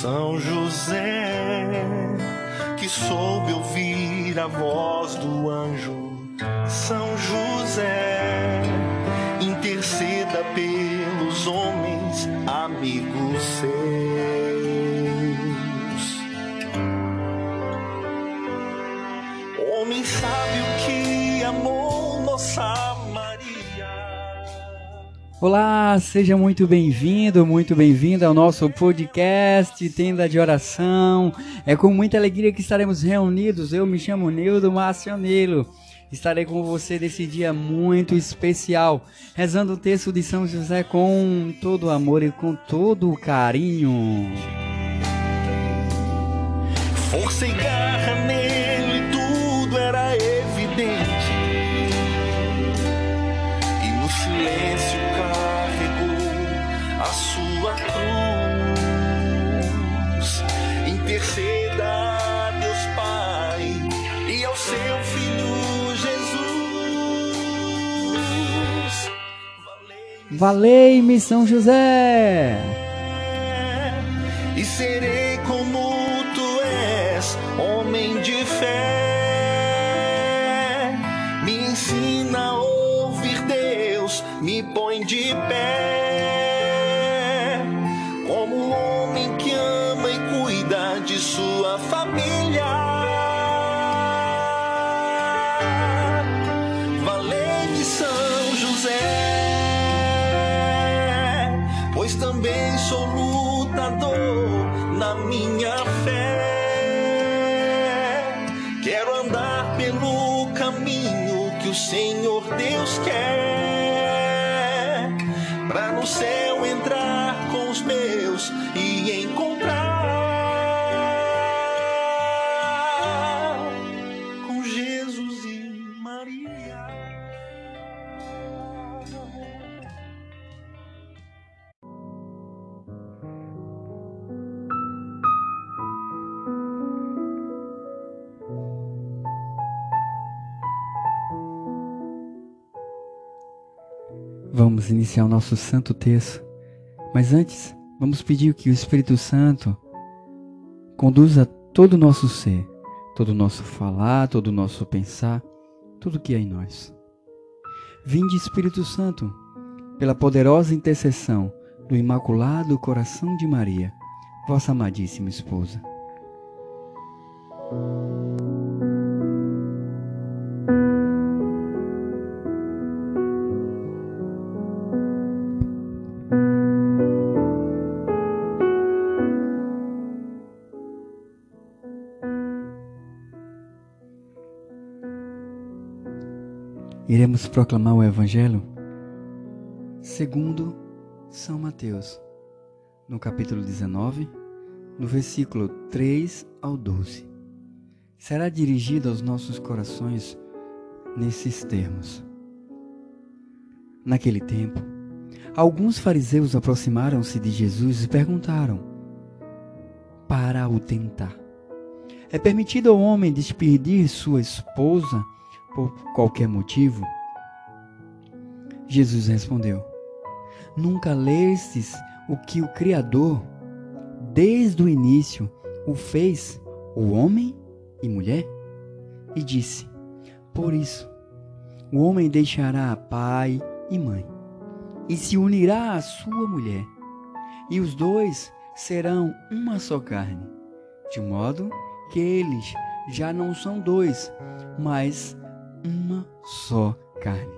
São José, que soube ouvir a voz do anjo, São José, interceda pelos homens, amigos seus. Homem sábio que amou nossa Maria. Olá, seja muito bem-vindo, muito bem-vinda ao nosso podcast Tenda de Oração. É com muita alegria que estaremos reunidos. Eu me chamo Nildo Marcionelo. Estarei com você nesse dia muito especial, rezando o texto de São José com todo amor e com todo carinho. Força e garra nele, tudo era evidente. Valei-me São José! Vamos iniciar o nosso santo texto. Mas antes, vamos pedir que o Espírito Santo conduza todo o nosso ser, todo o nosso falar, todo o nosso pensar, tudo que é em nós. Vinde, Espírito Santo, pela poderosa intercessão do Imaculado Coração de Maria, vossa amadíssima esposa. Iremos proclamar o Evangelho segundo São Mateus, no capítulo 19, no versículo 3 ao 12. Será dirigido aos nossos corações nesses termos. Naquele tempo, alguns fariseus aproximaram-se de Jesus e perguntaram, para o tentar: É permitido ao homem despedir sua esposa por qualquer motivo? Jesus respondeu: Nunca lestes o que o Criador, desde o início, o fez, o homem e mulher? E disse: Por isso, o homem deixará pai e mãe, e se unirá à sua mulher, e os dois serão uma só carne, de modo que eles já não são dois, mas uma só carne.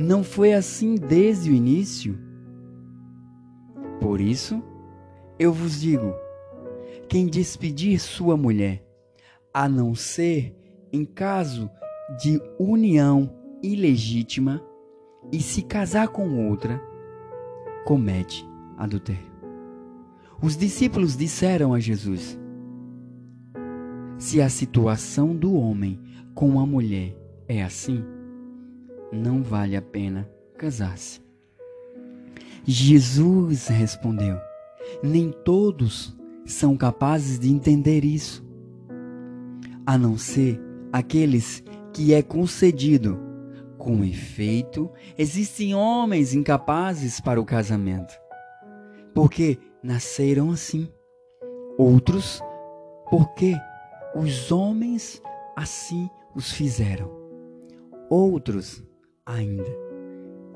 não foi assim desde o início. Por isso, eu vos digo: quem despedir sua mulher, a não ser em caso de união ilegítima, e se casar com outra, comete adultério. Os discípulos disseram a Jesus: Se a situação do homem com a mulher é assim, não vale a pena casar-se. Jesus respondeu: Nem todos são capazes de entender isso, a não ser aqueles que é concedido. Com efeito, existem homens incapazes para o casamento, porque nasceram assim. Outros, porque os homens assim os fizeram. Outros, ainda,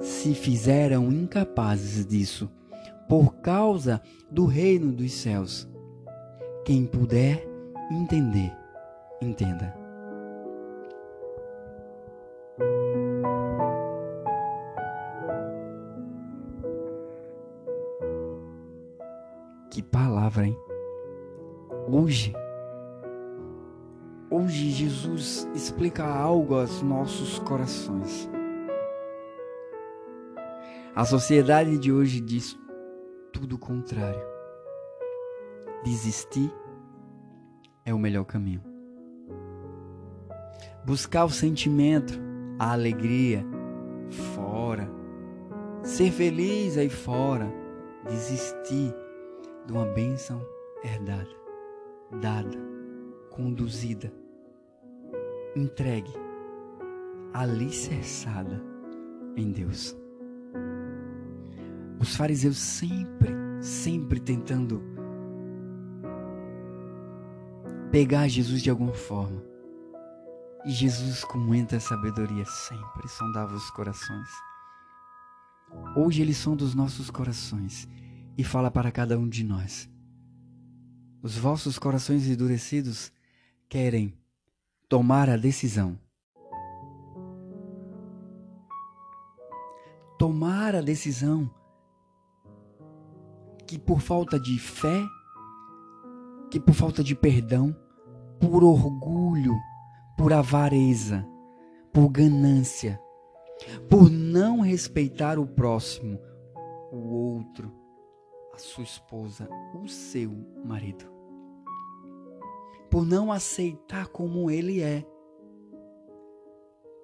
se fizeram incapazes disso por causa do reino dos céus. Quem puder entender, entenda. Que palavra, hein? Hoje, hoje Jesus explica algo aos nossos corações. A sociedade de hoje diz tudo o contrário. Desistir é o melhor caminho. Buscar o sentimento, a alegria fora. Ser feliz aí fora. Desistir de uma bênção herdada, dada, conduzida, entregue, alicerçada em Deus. Os fariseus sempre, sempre tentando pegar Jesus de alguma forma. E Jesus, com muita sabedoria, sempre sondava os corações. Hoje ele sonda os nossos corações e fala para cada um de nós: Os vossos corações endurecidos querem tomar a decisão. Tomar a decisão que por falta de fé, que por falta de perdão, por orgulho, por avareza, por ganância, por não respeitar o próximo, o outro, a sua esposa, o seu marido, por não aceitar como ele é,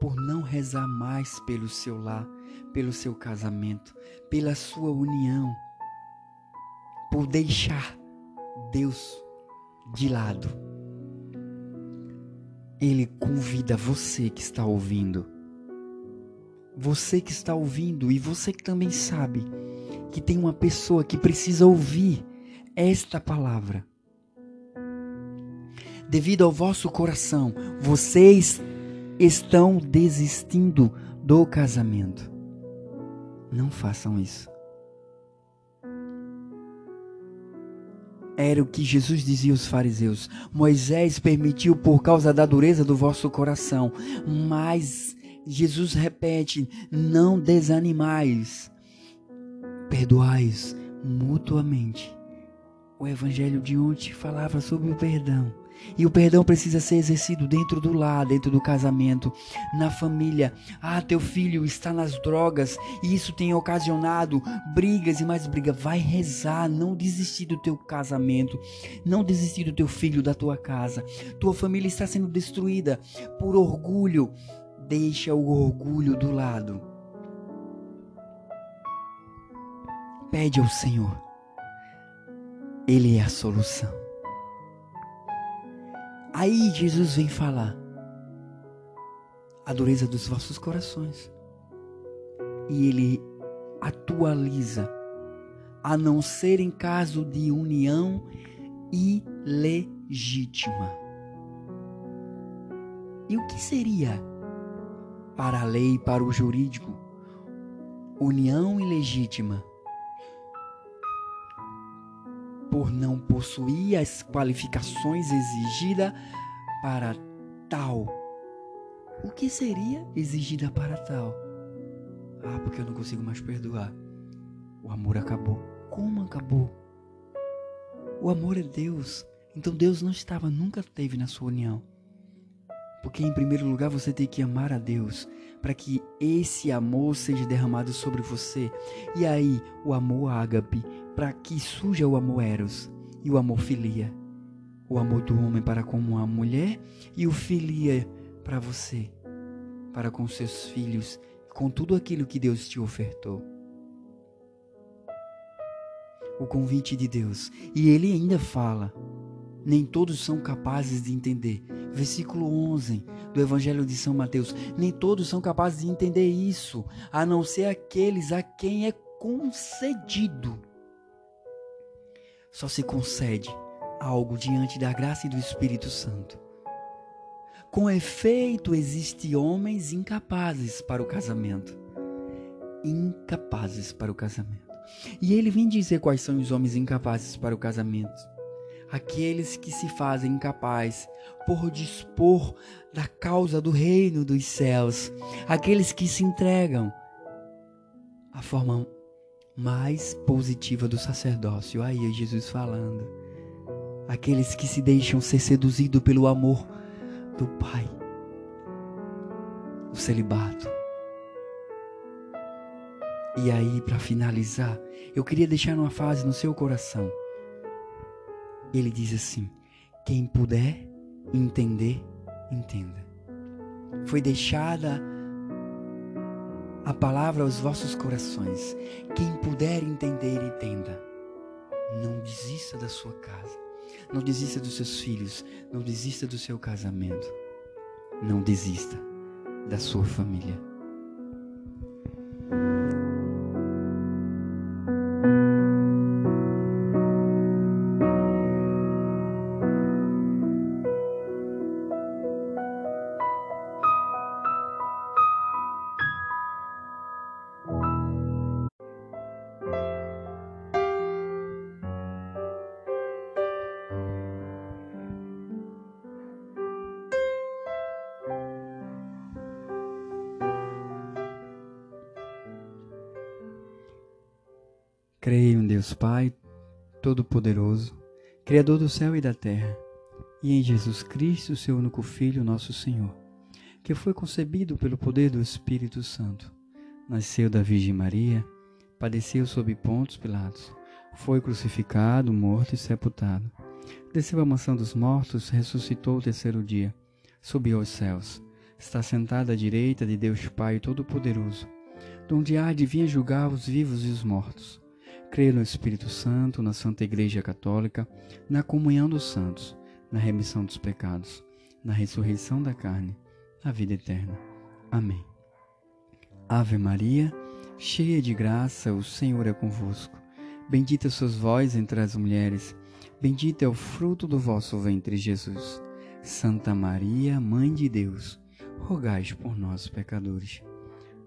por não rezar mais pelo seu lar, pelo seu casamento, pela sua união por deixar Deus de lado. Ele convida você que está ouvindo. Você que está ouvindo e você que também sabe que tem uma pessoa que precisa ouvir esta palavra. Devido ao vosso coração, vocês estão desistindo do casamento. Não façam isso. Era o que Jesus dizia aos fariseus. Moisés permitiu por causa da dureza do vosso coração. Mas Jesus repete: não desanimais, perdoais mutuamente. O evangelho de ontem falava sobre o perdão. E o perdão precisa ser exercido dentro do lar, dentro do casamento, na família. Ah, teu filho está nas drogas e isso tem ocasionado brigas e mais brigas. Vai rezar, não desistir do teu casamento, não desistir do teu filho, da tua casa. Tua família está sendo destruída por orgulho. Deixa o orgulho do lado. Pede ao Senhor. Ele é a solução. Aí Jesus vem falar a dureza dos vossos corações. E ele atualiza, a não ser em caso de união ilegítima. E o que seria para a lei, para o jurídico, união ilegítima por não possuir as qualificações exigidas para tal. O que seria exigida para tal? Ah, porque eu não consigo mais perdoar. O amor acabou. Como acabou? O amor é Deus. Então Deus não estava, nunca teve na sua união. Porque em primeiro lugar você tem que amar a Deus para que esse amor seja derramado sobre você. E aí, o amor ágape, para que surja o amor eros e o amor filia. O amor do homem para com a mulher e o filia para você, para com seus filhos, com tudo aquilo que Deus te ofertou. O convite de Deus. E ele ainda fala: nem todos são capazes de entender. Versículo 11 do Evangelho de São Mateus. Nem todos são capazes de entender isso, a não ser aqueles a quem é concedido. Só se concede algo diante da graça e do Espírito Santo. Com efeito, existem homens incapazes para o casamento. Incapazes para o casamento. E ele vem dizer quais são os homens incapazes para o casamento aqueles que se fazem incapazes por dispor da causa do reino dos céus, aqueles que se entregam à forma mais positiva do sacerdócio. Aí é Jesus falando. Aqueles que se deixam ser seduzidos pelo amor do Pai. O celibato. E aí, para finalizar, eu queria deixar uma frase no seu coração ele diz assim: quem puder entender, entenda. Foi deixada a palavra aos vossos corações. Quem puder entender, entenda. Não desista da sua casa. Não desista dos seus filhos. Não desista do seu casamento. Não desista da sua família. Creio em Deus Pai, Todo-Poderoso, Criador do céu e da terra, e em Jesus Cristo, seu único Filho, nosso Senhor, que foi concebido pelo poder do Espírito Santo. Nasceu da Virgem Maria, padeceu sob Pontos Pilatos, foi crucificado, morto e sepultado. Desceu à mansão dos mortos, ressuscitou o terceiro dia, subiu aos céus, está sentado à direita de Deus Pai Todo-Poderoso, donde há de vir julgar os vivos e os mortos. Creio no Espírito Santo, na Santa Igreja Católica, na comunhão dos santos, na remissão dos pecados, na ressurreição da carne, na vida eterna. Amém. Ave Maria, cheia de graça, o Senhor é convosco. Bendita sois vós entre as mulheres, bendito é o fruto do vosso ventre, Jesus. Santa Maria, Mãe de Deus, rogai por nós, pecadores,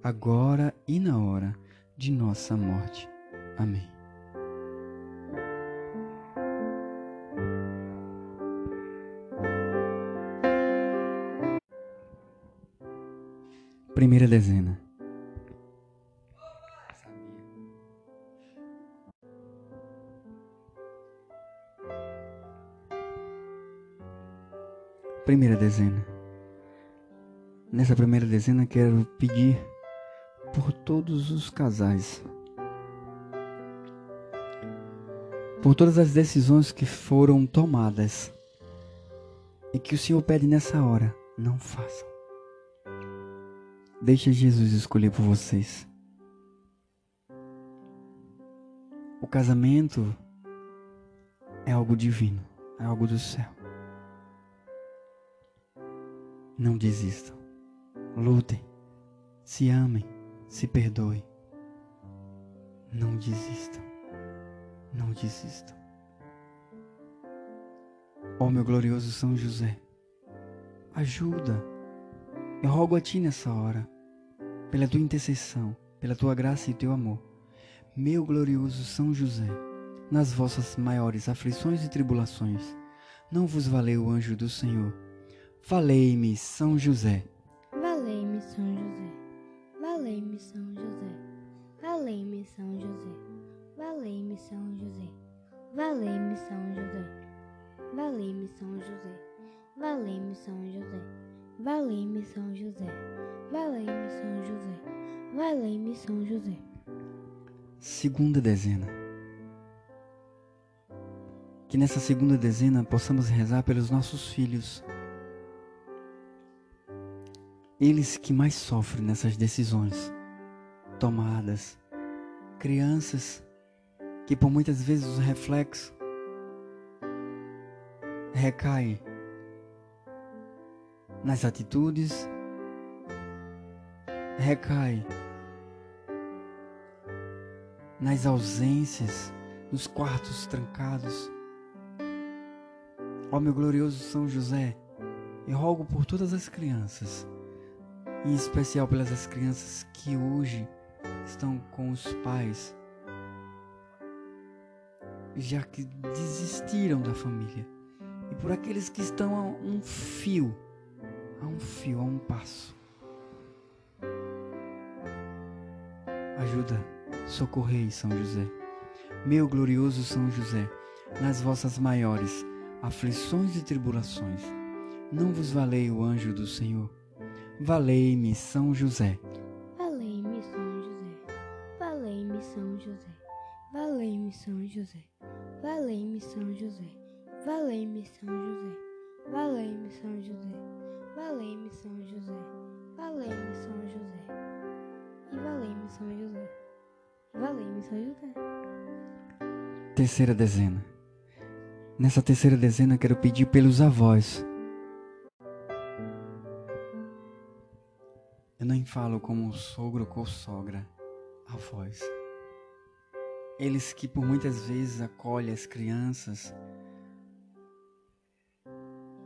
agora e na hora de nossa morte. Amém. Primeira dezena. Primeira dezena. Nessa primeira dezena quero pedir por todos os casais, por todas as decisões que foram tomadas e que o Senhor pede nessa hora, não façam. Deixe Jesus escolher por vocês. O casamento é algo divino, é algo do céu. Não desistam. Lutem. Se amem. Se perdoem. Não desistam. Não desistam. Ó oh, meu glorioso São José, ajuda. Eu rogo a Ti nessa hora pela tua intercessão, pela tua graça e teu amor. Meu glorioso São José, nas vossas maiores aflições e tribulações, não vos valeu o anjo do Senhor. Valei-me, São José. Valei-me, São José. Valei-me, São José. Valei-me, São José. Valei-me, São José. Valei-me, São José. Valei-me, São José. Valei-me, São José. Valei-me, São José. São José. Segunda dezena. Que nessa segunda dezena possamos rezar pelos nossos filhos. Eles que mais sofrem nessas decisões tomadas. Crianças que por muitas vezes os reflexos recaem nas atitudes, recai nas ausências, nos quartos trancados. Ó meu glorioso São José, eu rogo por todas as crianças, em especial pelas crianças que hoje estão com os pais, já que desistiram da família, e por aqueles que estão a um fio, a um fio, a um passo. Ajuda, socorrei, São José. Meu glorioso São José, nas vossas maiores aflições e tribulações, não vos valei o anjo do Senhor. Valei-me, São José. Valei-me, São José. Valei-me, São José. Valei-me, São José. Valei-me, São José. Valei-me, São José. Valei-me, São José. Valei-me, São José. Valei-me, São José. E valei-me, São José. Valei-me, São José. Terceira dezena. Nessa terceira dezena quero pedir pelos avós. Eu nem falo como sogro ou sogra, avós. Eles que por muitas vezes acolhem as crianças,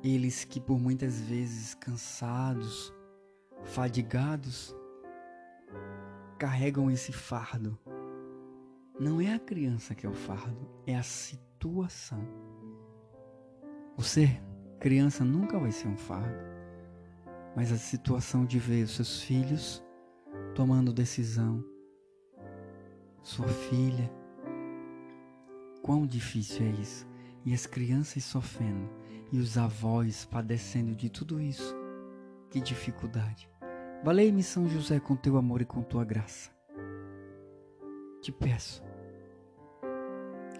eles que por muitas vezes cansados, fadigados, carregam esse fardo. Não é a criança que é o fardo, é a situação. Ser criança nunca vai ser um fardo, mas a situação de ver os seus filhos tomando decisão, sua filha, quão difícil é isso. E as crianças sofrendo, e os avós padecendo de tudo isso. Que dificuldade. Valei-me, São José, com teu amor e com tua graça. Te peço,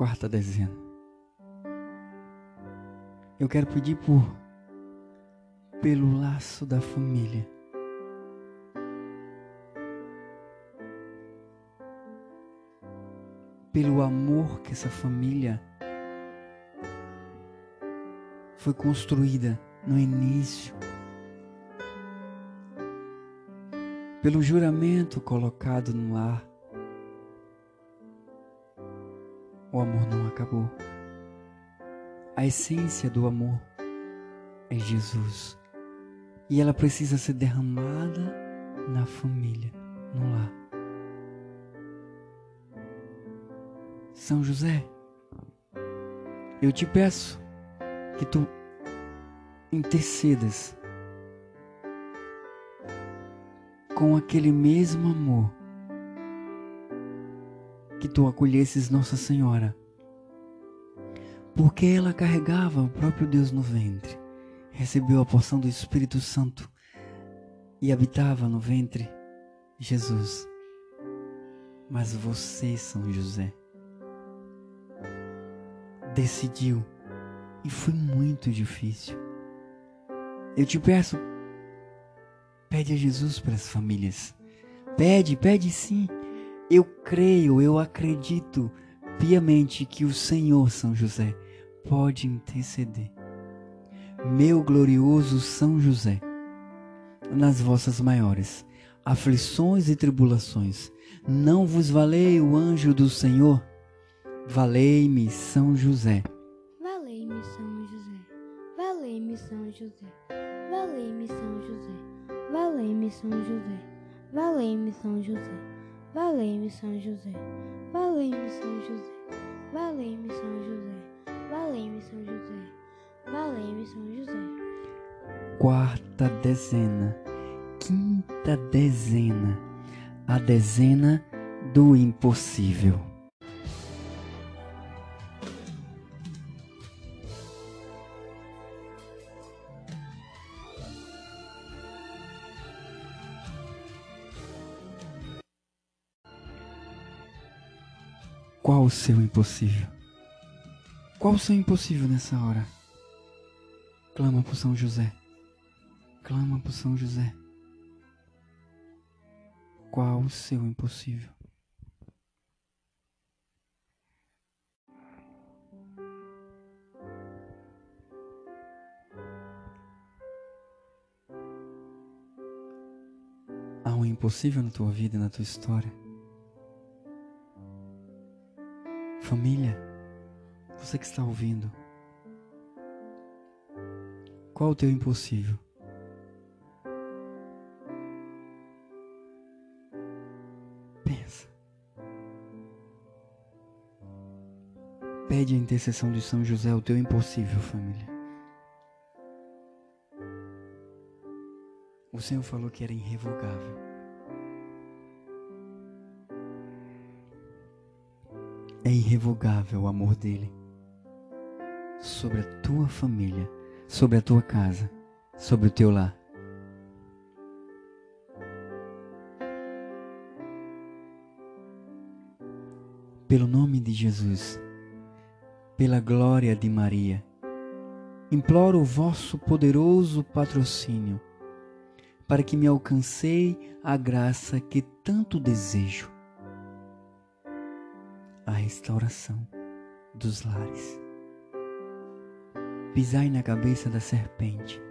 Quarta dezena. Eu quero pedir por pelo laço da família. Pelo amor que essa família foi construída no início. Pelo juramento colocado no lar. O amor não acabou. A essência do amor é Jesus. E ela precisa ser derramada na família, no lar. São José, eu te peço que tu intercedas com aquele mesmo amor que tu acolhesses Nossa Senhora, porque ela carregava o próprio Deus no ventre, recebeu a porção do Espírito Santo e habitava no ventre Jesus. Mas você, São José, decidiu e foi muito difícil. Eu te peço, pede a Jesus para as famílias. Pede, pede sim, Eu creio, eu acredito piamente que o Senhor São José pode interceder. Meu glorioso São José, nas vossas maiores aflições e tribulações, não vos valei o anjo do Senhor? Valei-me São José. Valei-me São José. Valei-me São José. Valei-me São José. Valei-me São José. Valei-me São José. Valei-me São José. Valei-me São José. Valei-me São José. Valei-me São José. Valei-me São José. Quarta dezena. Quinta dezena. A dezena do impossível. Qual o seu impossível? Qual o seu impossível nessa hora? Clama por São José. Clama por São José. Qual o seu impossível? Há um impossível na tua vida e na tua história? Família, você que está ouvindo, qual o teu impossível? Pensa. Pede a intercessão de São José o teu impossível, família. O Senhor falou que era irrevogável. É irrevogável o amor dele sobre a tua família, sobre a tua casa, sobre o teu lar. Pelo nome de Jesus, pela glória de Maria, imploro o vosso poderoso patrocínio para que me alcancei a graça que tanto desejo a restauração dos lares. Pisai na cabeça da serpente,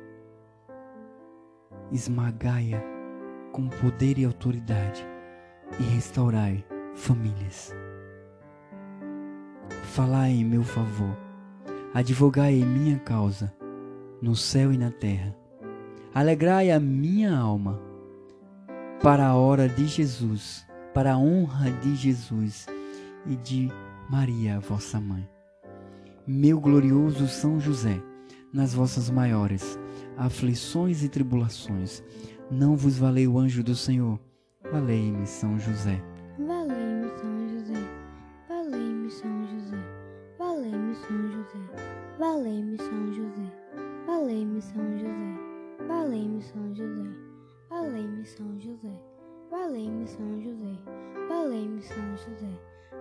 esmagai-a com poder e autoridade e restaurai famílias. Falai em meu favor, advogai em minha causa, no céu e na terra. Alegrai a minha alma, para a hora de Jesus, para a honra de Jesus e de Maria, vossa mãe. Meu glorioso São José, nas vossas maiores aflições e tribulações, não vos valei o anjo do Senhor, valei-me São José. Valei-me São José. Valei-me São José. Valei-me São José. Valei-me São José. Valei-me São José. Valei-me São José. Valei-me São José. Valei-me São José. Valei-me São José.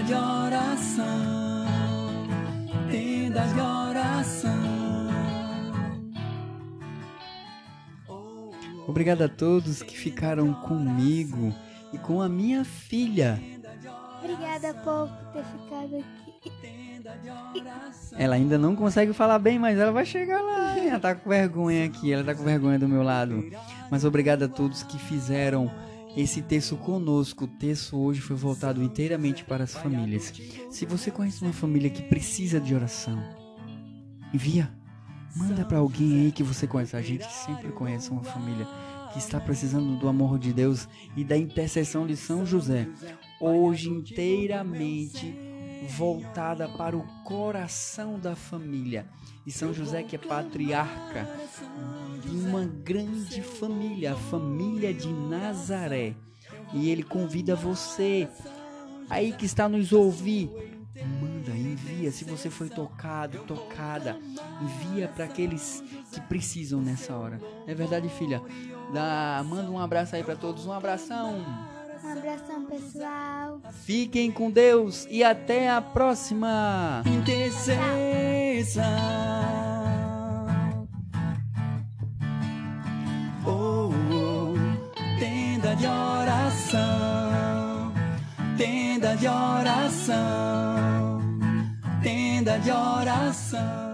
Tenda de oração, tenda de oração. Obrigado a todos que ficaram comigo e com a minha filha. Obrigada, povo, por ter ficado aqui. Ela ainda não consegue falar bem, mas ela vai chegar lá. Ela tá com vergonha aqui, ela tá com vergonha do meu lado. Mas obrigado a todos que fizeram esse texto conosco. O texto hoje foi voltado inteiramente para as famílias. Se você conhece uma família que precisa de oração, envia. Manda para alguém aí que você conhece. A gente sempre conhece uma família que está precisando do amor de Deus e da intercessão de São José. Hoje inteiramente voltada para o coração da família. E São José, que é patriarca de uma grande família, a família de Nazaré. E ele convida você, aí que está nos ouvir, manda, envia. Se você foi tocado, tocada, envia para aqueles que precisam nessa hora. É verdade, filha? Dá, manda um abraço aí para todos, um abração. Um abração, pessoal. Fiquem com Deus e até a próxima. Intercessão. Oh, oh, tenda de oração, tenda de oração, tenda de oração.